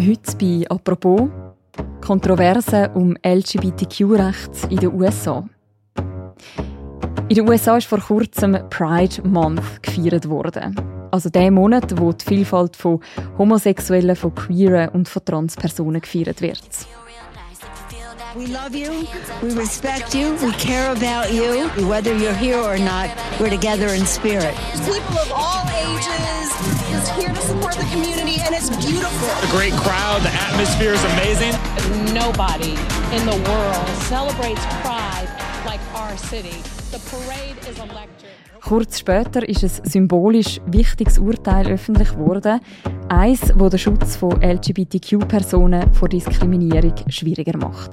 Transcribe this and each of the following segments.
Heute bei «Apropos» Kontroversen um LGBTQ-Rechte in den USA. In den USA ist vor kurzem Pride Month gefeiert worden. Also der Monat, wo die Vielfalt von Homosexuellen, von Queeren und von Transpersonen gefeiert wird. We love you. We respect you. We care about you. Whether you're here or not, we're together in spirit. People of all ages is here to support the community, and it's beautiful. A great crowd. The atmosphere is amazing. Nobody in the world celebrates pride like our city. The parade is electric. Kurz später ist ein symbolisch wichtiges Urteil öffentlich geworden. Eins, wo den Schutz von LGBTQ-Personen vor Diskriminierung schwieriger macht.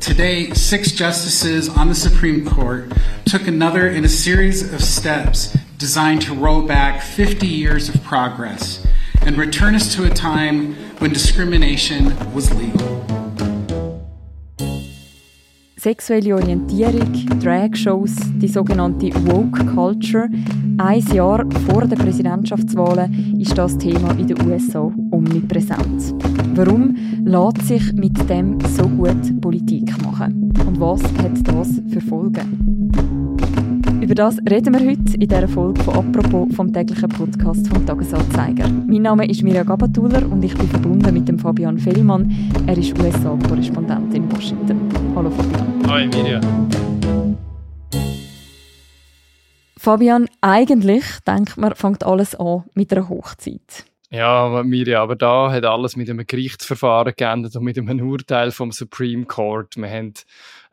Today, six justices on the Supreme Court took another in a series of steps designed to roll back 50 years of progress and return us to a time when discrimination was legal. Sexuelle Orientierung, Drag-Shows, die sogenannte Woke Culture. Ein Jahr vor den Präsidentschaftswahlen ist das Thema in den USA omnipräsent. Warum lässt sich mit dem so gut Politik machen? Und was hat das für Folgen? Über das reden wir heute in dieser Folge von «Apropos» vom täglichen Podcast vom Tagesanzeiger. Mein Name ist Mirja Gabatuller und ich bin verbunden mit dem Fabian Fellmann. Er ist USA-Korrespondent in Washington. Hallo Fabian. Hi Mirja. Fabian, eigentlich denkt man, fängt alles an mit einer Hochzeit. Ja, Mirja, aber da hat alles mit einem Gerichtsverfahren geendet und mit einem Urteil vom Supreme Court. Wir haben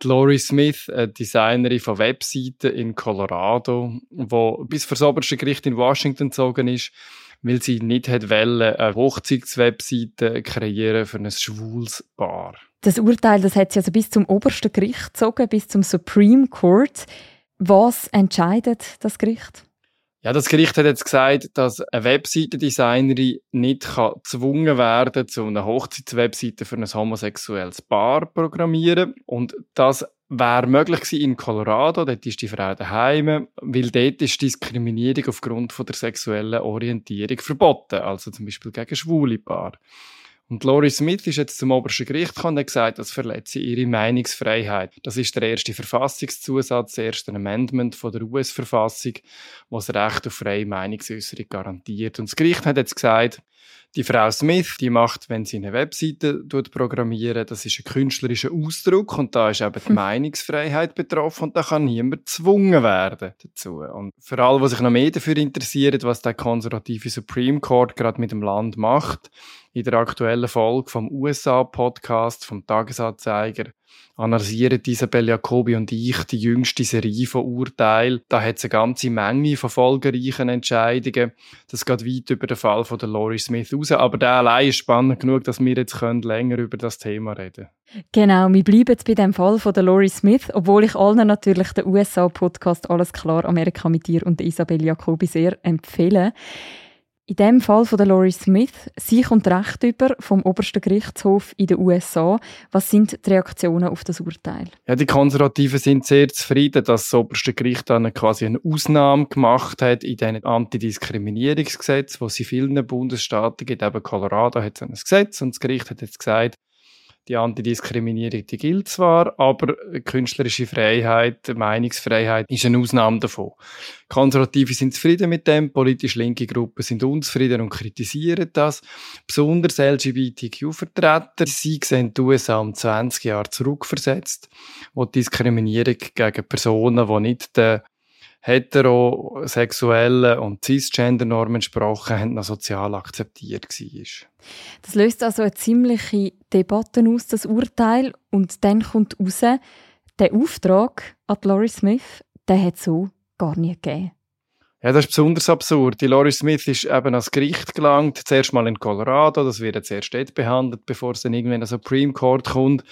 Lori Smith, eine Designerin von Webseiten in Colorado, die bis vor das oberste Gericht in Washington gezogen ist, weil sie nicht hat wollen, eine Hochzeitswebseite kreieren für ein schwules Paar. Das Urteil das hat sie also bis zum obersten Gericht gezogen, bis zum Supreme Court. Was entscheidet das Gericht? Ja, das Gericht hat jetzt gesagt, dass eine Webseitendesignerin nicht kann gezwungen werden zu einer Hochzeitswebseite für ein homosexuelles Paar programmieren. Und das wäre möglich gewesen in Colorado, dort ist die Frau daheim, weil dort ist Diskriminierung aufgrund von der sexuellen Orientierung verboten, also zum Beispiel gegen schwule Paar. Und Lori Smith ist jetzt zum obersten Gericht gekommen und hat gesagt, das verletze ihre Meinungsfreiheit. Das ist der erste Verfassungszusatz, das erste Amendment von der US-Verfassung, was das Recht auf freie Meinungsäußerung garantiert. Und das Gericht hat jetzt gesagt, die Frau Smith, die macht, wenn sie eine Webseite programmieren, das ist ein künstlerischer Ausdruck und da ist eben die Meinungsfreiheit betroffen und da kann niemand gezwungen werden dazu. Und für alle, die sich noch mehr dafür interessieren, was der konservative Supreme Court gerade mit dem Land macht, in der aktuellen Folge vom USA-Podcast vom Tagesanzeiger analysieren Isabel Jacobi und ich die jüngste Serie von Urteilen. Da hat es eine ganze Menge von folgenreichen Entscheidungen. Das geht weit über den Fall von der Lori Smith raus. Aber der allein ist spannend genug, dass wir jetzt können länger über das Thema reden Genau, wir bleiben jetzt bei dem Fall von der Lori Smith, obwohl ich allen natürlich den USA-Podcast «Alles klar, Amerika mit dir» und Isabel Jacobi sehr empfehle. In dem Fall von der Lori Smith, sie kommt Recht über vom obersten Gerichtshof in den USA. Was sind die Reaktionen auf das Urteil? Ja, die Konservativen sind sehr zufrieden, dass das oberste Gericht dann quasi eine Ausnahme gemacht hat in diesem Antidiskriminierungsgesetz, wo es in vielen Bundesstaaten gibt. Eben Colorado hat so ein Gesetz und das Gericht hat jetzt gesagt, die Antidiskriminierung, die gilt zwar, aber künstlerische Freiheit, Meinungsfreiheit ist eine Ausnahme davon. Konservative sind zufrieden mit dem, politisch linke Gruppen sind unzufrieden und kritisieren das. Besonders LGBTQ-Vertreter, sie sehen die USA um 20 Jahre zurückversetzt, wo die Diskriminierung gegen Personen, die nicht den heterosexuellen und cisgender-Normen entsprochen haben, noch sozial akzeptiert war. Das löst also eine ziemliche Debatte aus, das Urteil. Und dann kommt raus, der Auftrag an Lori Smith, der hat so gar nie gegeben. Ja, das ist besonders absurd. Die Lori Smith ist eben ans Gericht gelangt, zuerst mal in Colorado, das wird jetzt erst dort behandelt, bevor es dann irgendwann den Supreme Court kommt.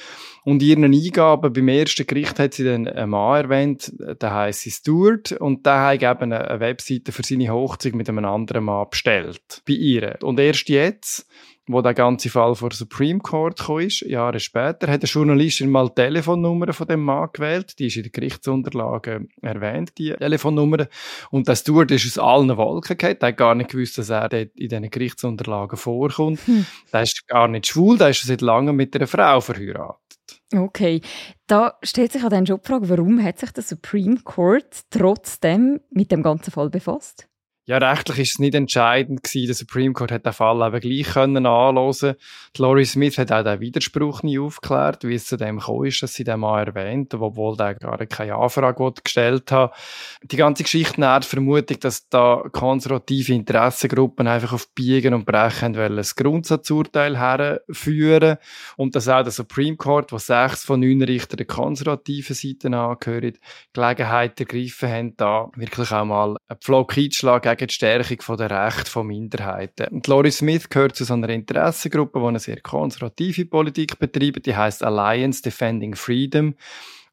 Und ihren Eingaben beim ersten Gericht hat sie dann einen Mann erwähnt, der heisst Stuart, und der hat eben eine Webseite für seine Hochzeit mit einem anderen Mann bestellt. Bei ihr. Und erst jetzt, wo der ganze Fall vor Supreme Court kam, Jahre später, hat eine Journalistin mal die Telefonnummer von dem Mann gewählt. Die ist in den Gerichtsunterlagen erwähnt, die Telefonnummer. Und das Steward ist aus allen Wolken gefallen. Der hat gar nicht gewusst, dass er in diesen Gerichtsunterlagen vorkommt. Hm. Der ist gar nicht schwul, der ist seit langem mit einer Frau verheiratet. Okay, da stellt sich auch dann schon die Frage, warum hat sich der Supreme Court trotzdem mit dem ganzen Fall befasst? Ja, rechtlich ist es nicht entscheidend gewesen. Der Supreme Court hat den Fall eben gleich können anhören. Die Laurie Smith hat auch den Widerspruch nie aufgeklärt, wie es zu dem gekommen ist, dass sie den mal erwähnt, obwohl der gar keine Anfrage gestellt hat. Die ganze Geschichte nährt Vermutung, dass da konservative Interessengruppen einfach auf Biegen und Brechen wollen, ein Grundsatzurteil herführen und dass auch der Supreme Court, wo sechs von neun Richtern der konservativen Seite angehören, Gelegenheit ergriffen haben, da wirklich auch mal einen Pflock einzuschlagen gegen die Stärkung der Rechte von Minderheiten. Und Lori Smith gehört zu so einer Interessengruppe, die eine sehr konservative Politik betreibt. Die heißt Alliance Defending Freedom.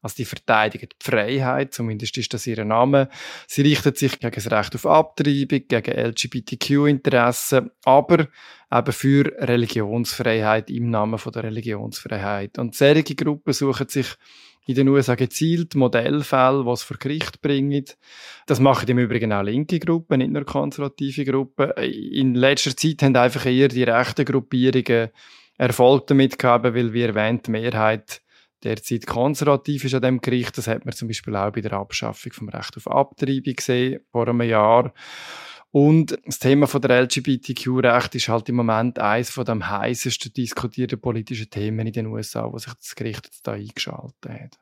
Also die verteidigen die Freiheit, zumindest ist das ihr Name. Sie richtet sich gegen das Recht auf Abtreibung, gegen LGBTQ-Interessen, aber eben für Religionsfreiheit im Namen von der Religionsfreiheit. Und solche Gruppen suchen sich in den USA gezielt Modellfälle, die es vor Gericht bringen. Das machen im Übrigen auch linke Gruppen, nicht nur konservative Gruppen. In letzter Zeit haben einfach eher die rechten Gruppierungen Erfolg damit gehabt, weil, wie erwähnt, die Mehrheit derzeit konservativ ist an dem Gericht. Das hat man zum Beispiel auch bei der Abschaffung vom Recht auf Abtreibung gesehen, vor einem Jahr. Und das Thema von der LGBTQ-Recht ist halt im Moment eines von dem heißesten diskutierten politischen Themen in den USA, wo sich das Gericht jetzt da eingeschaltet hat.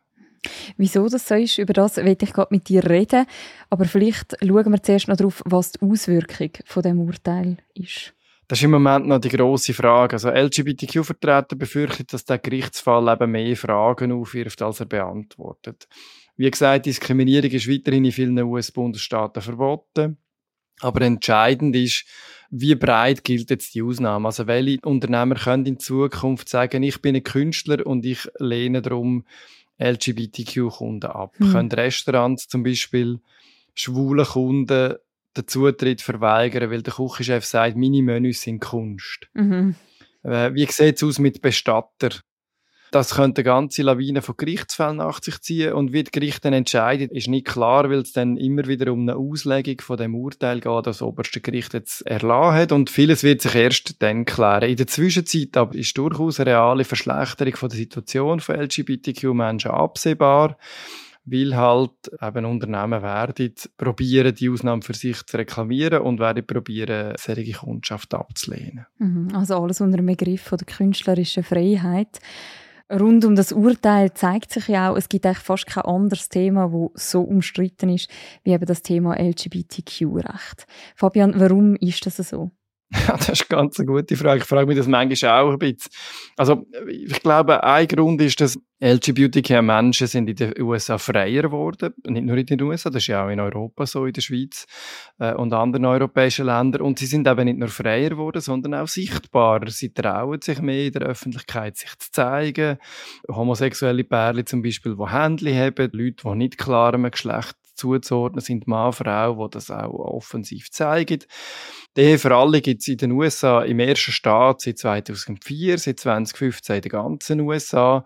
Wieso das so ist, über das will ich gerade mit dir reden. Aber vielleicht schauen wir zuerst noch darauf, was die Auswirkung von dem Urteil ist. Das ist im Moment noch die große Frage. Also LGBTQ-Vertreter befürchten, dass der Gerichtsfall eben mehr Fragen aufwirft, als er beantwortet. Wie gesagt, Diskriminierung ist weiterhin in vielen US-Bundesstaaten verboten. Aber entscheidend ist, wie breit gilt jetzt die Ausnahme? Also welche Unternehmer können in Zukunft sagen, ich bin ein Künstler und ich lehne darum LGBTQ-Kunden ab? Mhm. Können Restaurants zum Beispiel schwule Kunden den Zutritt verweigern, weil der Küchenchef sagt, meine Menüs sind Kunst? Mhm. Äh, wie sieht es aus mit Bestatter? Das könnte eine ganze Lawine von Gerichtsfällen nach sich ziehen und wie die Gerichte entscheiden, ist nicht klar, weil es dann immer wieder um eine Auslegung von dem Urteil geht, das oberste Gericht jetzt erlassen hat und vieles wird sich erst dann klären. In der Zwischenzeit aber ist durchaus eine reale Verschlechterung von der Situation von LGBTQ-Menschen absehbar weil halt eben Unternehmen werden probieren, die Ausnahme für sich zu reklamieren und werden probieren, solche Kundschaft abzulehnen. Mhm, also alles unter dem Begriff der künstlerischen Freiheit rund um das Urteil zeigt sich ja auch, es gibt eigentlich fast kein anderes Thema, das so umstritten ist, wie eben das Thema LGBTQ-Recht. Fabian, warum ist das so? Ja, das ist ganz eine gute Frage. Ich frage mich das manchmal auch ein bisschen. Also, ich glaube, ein Grund ist, dass LGBTQ-Menschen sind in den USA freier geworden. Nicht nur in den USA, das ist ja auch in Europa so, in der Schweiz äh, und anderen europäischen Ländern. Und sie sind eben nicht nur freier geworden, sondern auch sichtbarer. Sie trauen sich mehr in der Öffentlichkeit, sich zu zeigen. Homosexuelle Pärchen zum Beispiel, die Händchen haben, Leute, die nicht klar einem Geschlecht zuzuordnen sind, Mann, Frau, die das auch offensiv zeigen. Die für alle gibt es in den USA im ersten Staat seit 2004, seit 2015 in den ganzen USA.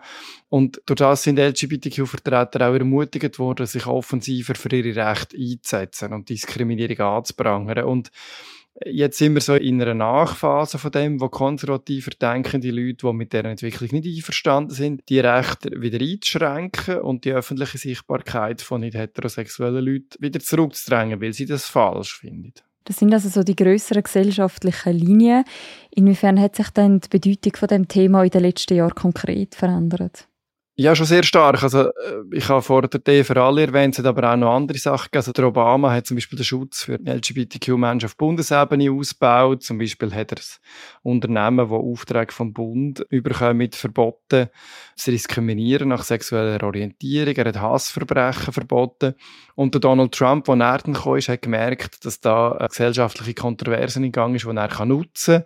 Und durch das sind LGBTQ-Vertreter auch ermutigt worden, sich offensiver für ihre Rechte einzusetzen und Diskriminierung anzuprangern. Und Jetzt sind wir so in einer Nachphase von dem, wo konservativer denkende Leute, die mit dieser Entwicklung nicht einverstanden sind, die Rechte wieder einzuschränken und die öffentliche Sichtbarkeit von nicht heterosexuellen Leuten wieder zurückzudrängen, weil sie das falsch finden. Das sind also so die größeren gesellschaftlichen Linien. Inwiefern hat sich denn die Bedeutung von dem Thema in den letzten Jahren konkret verändert? Ja, schon sehr stark. Also, äh, ich habe vor der T für alle erwähnt, es hat aber auch noch andere Sachen gegeben. Also, der Obama hat zum Beispiel den Schutz für LGBTQ-Menschen auf Bundesebene ausgebaut. Zum Beispiel hat er das Unternehmen, das Aufträge vom Bund überkommen, verboten, zu diskriminieren nach sexueller Orientierung. Er hat Hassverbrechen verboten. Und der Donald Trump, der näher kam, hat gemerkt, dass da gesellschaftliche Kontroverse in Gang ist, die er nutzen kann.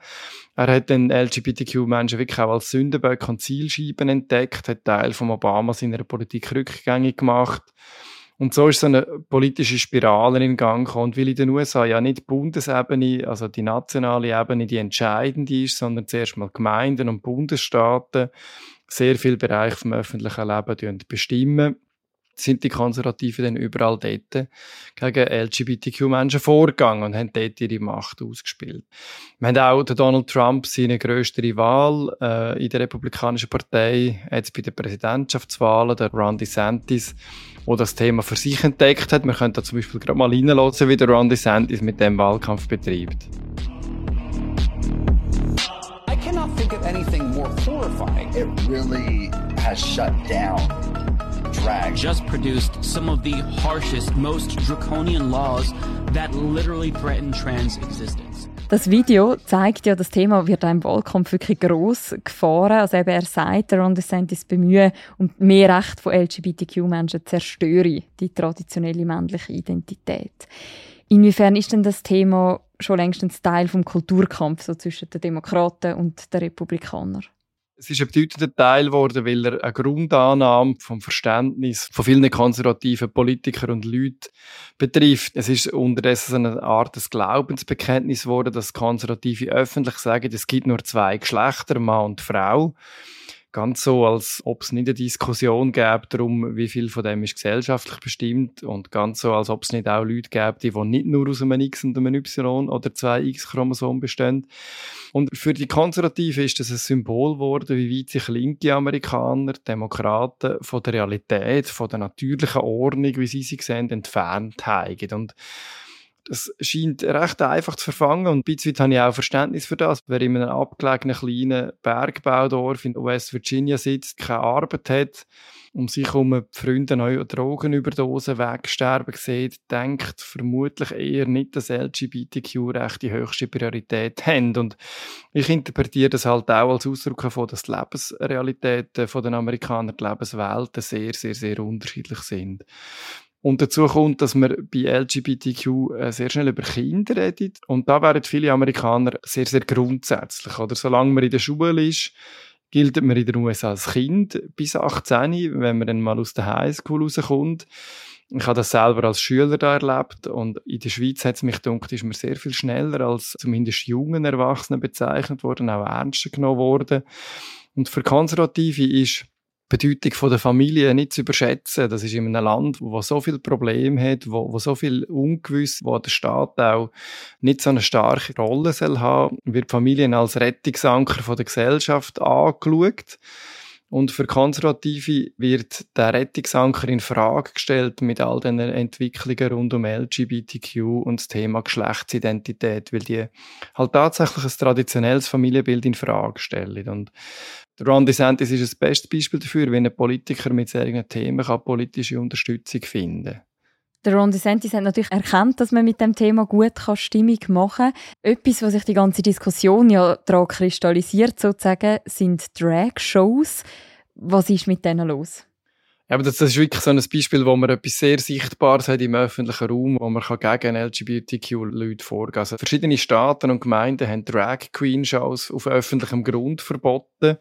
Er hat den LGBTQ-Menschen wirklich auch als Sündenböcke und Zielscheiben entdeckt, hat Teil von Obama seiner Politik rückgängig gemacht. Und so ist so eine politische Spirale in Gang gekommen, weil in den USA ja nicht die Bundesebene, also die nationale Ebene, die entscheidende ist, sondern zuerst mal Gemeinden und Bundesstaaten sehr viel Bereich vom öffentlichen Leben bestimmen sind die Konservativen dann überall dort gegen LGBTQ-Menschen vorgegangen und haben dort ihre Macht ausgespielt. Wir haben auch Donald Trump, seine grösste Rival äh, in der Republikanischen Partei, jetzt bei den Präsidentschaftswahlen, der Ron DeSantis, der das Thema für sich entdeckt hat. Wir können da zum Beispiel gerade mal reinlassen, wie der Ron DeSantis mit dem Wahlkampf betreibt. I cannot think of anything more horrifying. It really has shut down drag. Just produced some of the harshest, most draconian laws that literally threaten trans existence. Das Video zeigt ja, das Thema wird im Wahlkampf wirklich gross gefahren. Also eben er sagt, Ron DeSantis bemühen um mehr Rechte von LGBTQ-Menschen zerstöre die traditionelle männliche Identität. Inwiefern ist denn das Thema schon längst ein Teil vom Kulturkampf so zwischen den Demokraten und den Republikanern? Es ist ein bedeutender Teil geworden, weil er eine Grundannahme vom Verständnis von vielen konservativen Politikern und Leuten betrifft. Es ist unterdessen eine Art des Glaubensbekenntnis geworden, dass Konservative öffentlich sagen, es gibt nur zwei Geschlechter, Mann und Frau ganz so, als ob es nicht eine Diskussion gäbe darum, wie viel von dem ist gesellschaftlich bestimmt und ganz so, als ob es nicht auch Leute gäbe, die, nicht nur aus einem X und einem Y oder zwei X-Chromosomen bestehen. Und für die Konservativen ist das ein Symbol geworden, wie weit sich linke Amerikaner, Demokraten von der Realität, von der natürlichen Ordnung, wie sie sie sehen, entfernt haben. Und das scheint recht einfach zu verfangen und ein habe ich auch Verständnis für das. Wer in einem abgelegenen kleinen Bergbaudorf in West Virginia sitzt, keine Arbeit hat, um sich um Freunde neue Drogenüberdosen wegsterben sieht, denkt vermutlich eher nicht, dass LGBTQ-Rechte die höchste Priorität haben. Und ich interpretiere das halt auch als Ausdruck davon, dass die Lebensrealitäten der Amerikaner, die Lebenswelten sehr, sehr, sehr unterschiedlich sind. Und dazu kommt, dass man bei LGBTQ äh, sehr schnell über Kinder redet. Und da wären viele Amerikaner sehr, sehr grundsätzlich. Oder solange man in der Schule ist, gilt man in den USA als Kind bis 18, wenn man dann mal aus der Highschool rauskommt. Ich habe das selber als Schüler da erlebt und in der Schweiz hat es mich gedacht, ist man sehr viel schneller als zumindest jungen Erwachsenen bezeichnet worden, auch ernster genommen worden. Und für Konservative ist Bedeutung von der Familie nicht zu überschätzen. Das ist in einem Land, wo so viele Probleme hat, wo, wo so viel ungewiss, wo der Staat auch nicht so eine starke Rolle soll haben, wird Familien als Rettungsanker von der Gesellschaft angeschaut. Und für Konservative wird der Rettungsanker in Frage gestellt mit all den Entwicklungen rund um LGBTQ und das Thema Geschlechtsidentität, weil die halt tatsächlich ein traditionelles Familienbild in Frage stellen. Und Ron DeSantis ist das beste Beispiel dafür, wie ein Politiker mit solchen Themen kann politische Unterstützung finden kann. Der Ron DeSantis hat natürlich erkannt, dass man mit dem Thema gut kann Stimmung machen kann. Etwas, was sich die ganze Diskussion ja daran kristallisiert, sozusagen, sind Drag-Shows. Was ist mit denen los? Ja, aber das, ist wirklich so ein Beispiel, wo man etwas sehr Sichtbares hat im öffentlichen Raum, wo man gegen LGBTQ-Leute vorgehen kann. Also verschiedene Staaten und Gemeinden haben Drag-Queen-Shows auf öffentlichem Grund verboten.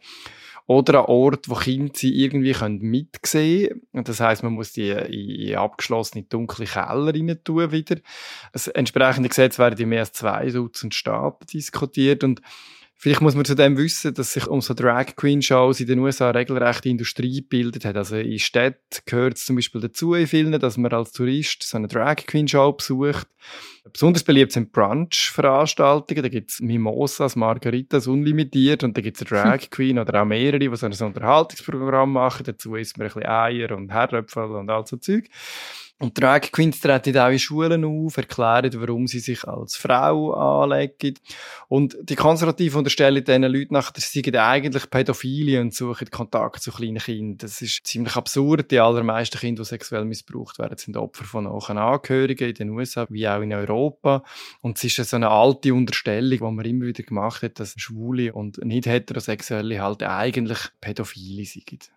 Oder an Ort, wo Kinder sie irgendwie mitsehen können. Das heißt, man muss die in abgeschlossene dunkle Keller rein tun wieder. Das entsprechende Gesetz werden in mehr als zwei Dutzend Staaten diskutiert und Vielleicht muss man zudem wissen, dass sich um so Drag Queen Shows in den USA regelrechte Industrie gebildet hat. Also in Städten gehört es zum Beispiel dazu in vielen, dass man als Tourist so eine Drag Queen Show besucht. Besonders beliebt sind Brunch-Veranstaltungen. Da gibt es Mimosas, Margaritas unlimitiert und da gibt es eine Drag Queen oder auch mehrere, die so ein Unterhaltungsprogramm machen. Dazu isst man ein bisschen Eier und Herdöpfel und all so Zeug. Und Drag Queens treten auch in Schulen auf, erklären, warum sie sich als Frau anlegen. Und die Konservativen unterstellen diesen Leuten nachher, sie seien eigentlich Pädophile und suchen Kontakt zu kleinen Kindern. Das ist ziemlich absurd. Die allermeisten Kinder, die sexuell missbraucht werden, sind Opfer von nahen Angehörigen in den USA wie auch in Europa. Und es ist so eine alte Unterstellung, die man immer wieder gemacht hat, dass Schwule und nicht heterosexuelle halt eigentlich Pädophile sind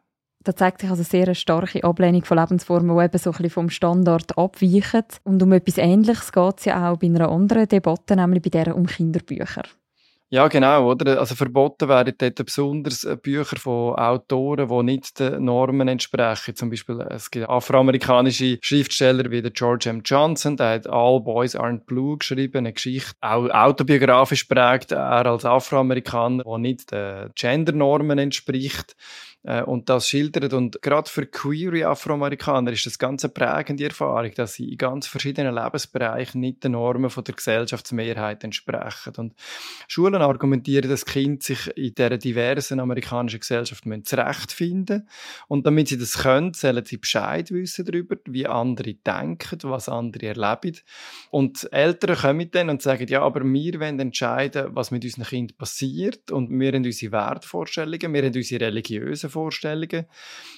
da zeigt sich also sehr eine starke Ablehnung von Lebensformen, die eben so ein bisschen vom Standard abweichen. Und um etwas Ähnliches geht es ja auch bei einer anderen Debatte, nämlich bei der um Kinderbücher. Ja, genau, oder? Also verboten werden dort besonders äh, Bücher von Autoren, die nicht den Normen entsprechen. Zum Beispiel, es gibt afroamerikanische Schriftsteller wie der George M. Johnson, der hat All Boys Aren't Blue geschrieben, eine Geschichte, auch autobiografisch prägt, er als Afroamerikaner, der nicht den Gendernormen entspricht. Äh, und das schildert. Und gerade für queere Afroamerikaner ist das ganz eine prägende Erfahrung, dass sie in ganz verschiedenen Lebensbereichen nicht den Normen von der Gesellschaftsmehrheit entsprechen. Und Schulen argumentieren, dass Kind sich in dieser diversen amerikanischen Gesellschaft zurechtfinden Und damit sie das können, sollen sie Bescheid wissen darüber, wie andere denken, was andere erleben. Und Eltern kommen dann und sagen, ja, aber wir wollen entscheiden, was mit unseren Kindern passiert und wir haben unsere Wertvorstellungen, wir haben unsere religiösen Vorstellungen.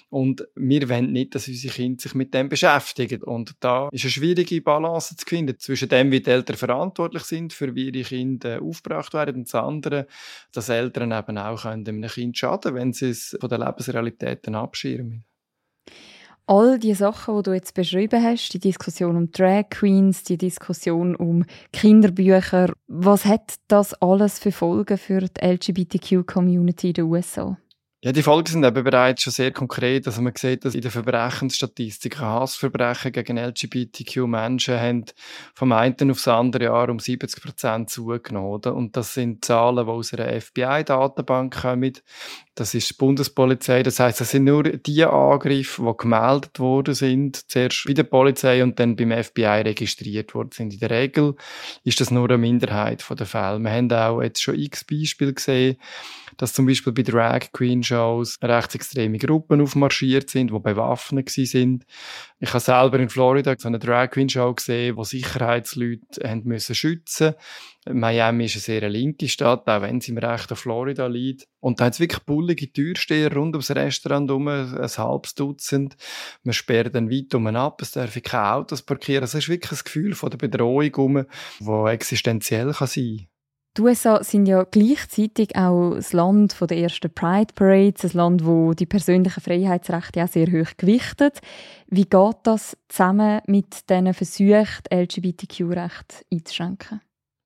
Und wir wollen nicht, dass unsere Kinder sich mit dem beschäftigen. Und da ist eine schwierige Balance zu finden zwischen dem, wie die Eltern verantwortlich sind, für wie ihre Kinder aufgebracht werden, und das andere, dass Eltern eben auch einem Kind schaden wenn sie es von der Lebensrealitäten abschirmen. All die Sachen, die du jetzt beschrieben hast, die Diskussion um Drag Queens, die Diskussion um Kinderbücher, was hat das alles für Folgen für die LGBTQ-Community in den USA? Ja, die Folgen sind eben bereits schon sehr konkret. Also man sieht, dass in den Verbrechensstatistiken Hassverbrechen gegen LGBTQ-Menschen haben vom einen aufs andere Jahr um 70 Prozent zugenommen. Und das sind Zahlen, die aus einer FBI-Datenbank kommen. Das ist die Bundespolizei. Das heißt, das sind nur die Angriffe, die gemeldet worden sind, zuerst bei der Polizei und dann beim FBI registriert worden sind. In der Regel ist das nur eine Minderheit der Fälle. Wir haben auch jetzt schon x Beispiele gesehen, dass zum Beispiel bei Drag Queen Shows rechtsextreme Gruppen aufmarschiert sind, die bewaffnet sind. Ich habe selber in Florida so eine Drag Queen Show gesehen, wo Sicherheitsleute haben müssen schützen. Miami ist eine sehr linke Stadt, auch wenn sie im Recht Florida liegt. Und da hat es wirklich bullige Türsteher rund ums Restaurant um, ein halbes Dutzend. Man sperrt dann weit um ab, es darf keine Autos parkieren. Es ist wirklich ein Gefühl von der Bedrohung um, wo existenziell kann sein kann. Die USA sind ja gleichzeitig auch das Land der ersten Pride Parades, ein Land, wo die persönlichen Freiheitsrechte auch sehr hoch gewichtet. Wie geht das zusammen mit diesen Versuchen, LGBTQ-Rechte einzuschränken?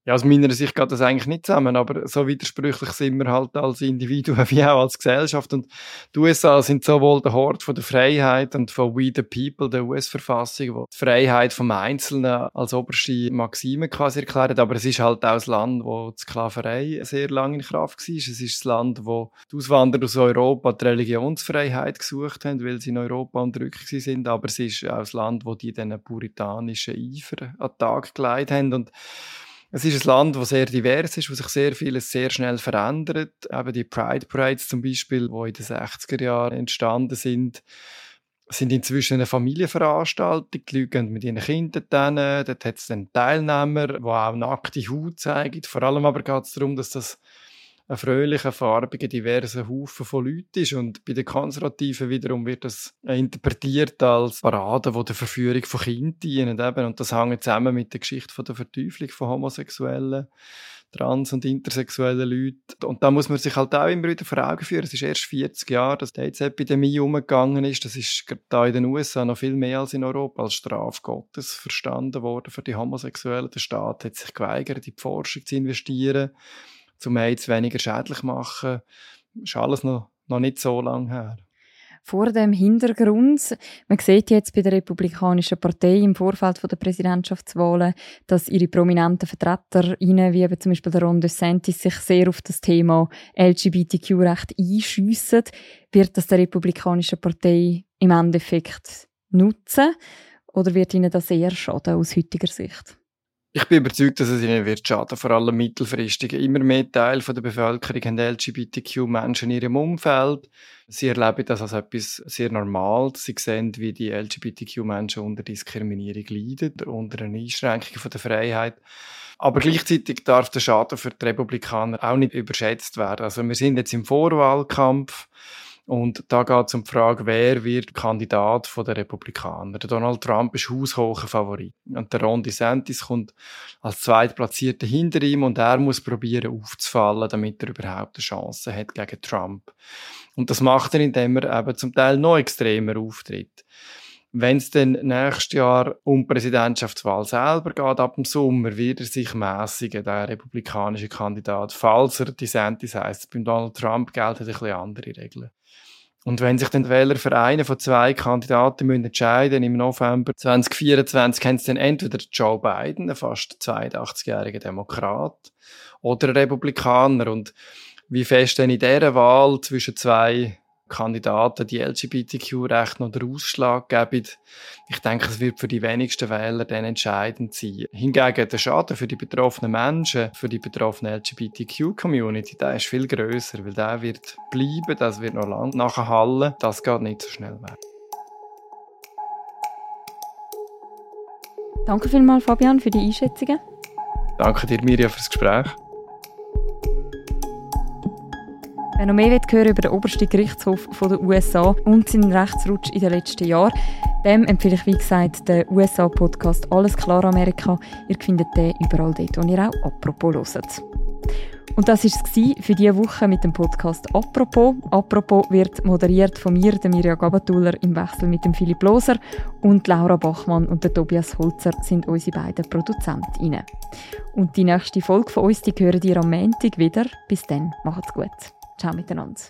Ja, aus meiner Sicht geht das eigentlich nicht zusammen, aber so widersprüchlich sind wir halt als Individuen wie auch als Gesellschaft. Und die USA sind sowohl der Hort von der Freiheit und von We the People, der US-Verfassung, wo die Freiheit vom Einzelnen als oberste Maxime quasi erklärt, aber es ist halt auch das Land, wo die Sklaverei sehr lange in Kraft war. Es ist das Land, wo die Auswanderer aus Europa die Religionsfreiheit gesucht haben, weil sie in Europa unterdrückt sind, aber es ist auch das Land, wo die diesen puritanischen Eifer an den Tag gelegt haben und es ist ein Land, das sehr divers ist, wo sich sehr vieles sehr schnell verändert. Eben die Pride Parades zum Beispiel, die in den 60er Jahren entstanden sind, sind inzwischen eine Familienveranstaltung. Die Leute gehen mit ihren Kindern hin. Dort hat es dann Teilnehmer, die auch nackte Haut zeigen. Vor allem aber geht es darum, dass das ein fröhlicher, farbiger, diverser Haufen von Leuten ist. Und bei den Konservativen wiederum wird das interpretiert als Parade, die der Verführung von Kindern dienen. Eben. Und das hängt zusammen mit der Geschichte der Verteuflung von Homosexuellen trans- und intersexuellen Leuten. Und da muss man sich halt auch immer wieder vor Augen führen. Es ist erst 40 Jahre, dass die AIDS-Epidemie umgegangen ist. Das ist da in den USA noch viel mehr als in Europa als Straf Gottes verstanden worden für die Homosexuellen. Der Staat hat sich geweigert, in die Forschung zu investieren zum AIDS weniger schädlich machen, ist alles noch, noch nicht so lange her. Vor dem Hintergrund, man sieht jetzt bei der Republikanischen Partei im Vorfeld der Präsidentschaftswahlen, dass ihre prominenten VertreterInnen, wie eben zum Beispiel der Ron DeSantis, sich sehr auf das Thema LGBTQ-Recht einschiessen. Wird das der Republikanischen Partei im Endeffekt nutzen oder wird ihnen das eher schaden aus heutiger Sicht? Ich bin überzeugt, dass es ihnen wird schaden, vor allem mittelfristig. Immer mehr Teil der Bevölkerung haben LGBTQ-Menschen in ihrem Umfeld. Sie erleben das als etwas sehr Normales. Sie sehen, wie die LGBTQ-Menschen unter Diskriminierung leiden, unter einer Einschränkung der Freiheit. Aber gleichzeitig darf der Schaden für die Republikaner auch nicht überschätzt werden. Also wir sind jetzt im Vorwahlkampf. Und da geht es um die Frage, wer wird Kandidat von der Republikaner. Der Donald Trump ist haushoher Favorit. Und der Ron DeSantis kommt als Zweitplatzierter hinter ihm und er muss probieren aufzufallen, damit er überhaupt eine Chance hat gegen Trump. Und das macht er, indem er eben zum Teil noch extremer auftritt. Wenn es dann nächstes Jahr um die Präsidentschaftswahl selber geht, ab dem Sommer, wird er sich mäßigen, der republikanische Kandidat. Falls er DeSantis heisst, beim Donald Trump gelten ein bisschen andere Regeln. Und wenn sich dann die Wähler für einen von zwei Kandidaten müssen entscheiden im November 2024, haben sie dann entweder Joe Biden, ein fast 82-jähriger Demokrat, oder Republikaner. Und wie fest denn in dieser Wahl zwischen zwei Kandidaten die LGBTQ-Rechte noch den Ausschlag geben. Ich denke, es wird für die wenigsten Wähler dann entscheidend sein. Hingegen der Schaden für die betroffenen Menschen, für die betroffene LGBTQ-Community, der ist viel größer, weil der wird bleiben, das wird noch lange nachhallen. Das geht nicht so schnell weg. Danke vielmals, Fabian, für die Einschätzungen. Danke dir, Mirja, für das Gespräch. Wer noch mehr hören über den obersten Gerichtshof der USA und seinen Rechtsrutsch in den letzten Jahren, dem empfehle ich, wie gesagt, den USA-Podcast «Alles klar Amerika». Ihr findet den überall dort, wo ihr auch «Apropos» hört. Und das war es für diese Woche mit dem Podcast «Apropos». «Apropos» wird moderiert von mir, der Mirja Gabatuller, im Wechsel mit dem Philipp Loser und Laura Bachmann und der Tobias Holzer sind unsere beiden Produzentinnen. Und die nächste Folge von uns, die hören ihr am Montag wieder. Bis dann, macht's gut. Ciao miteinander.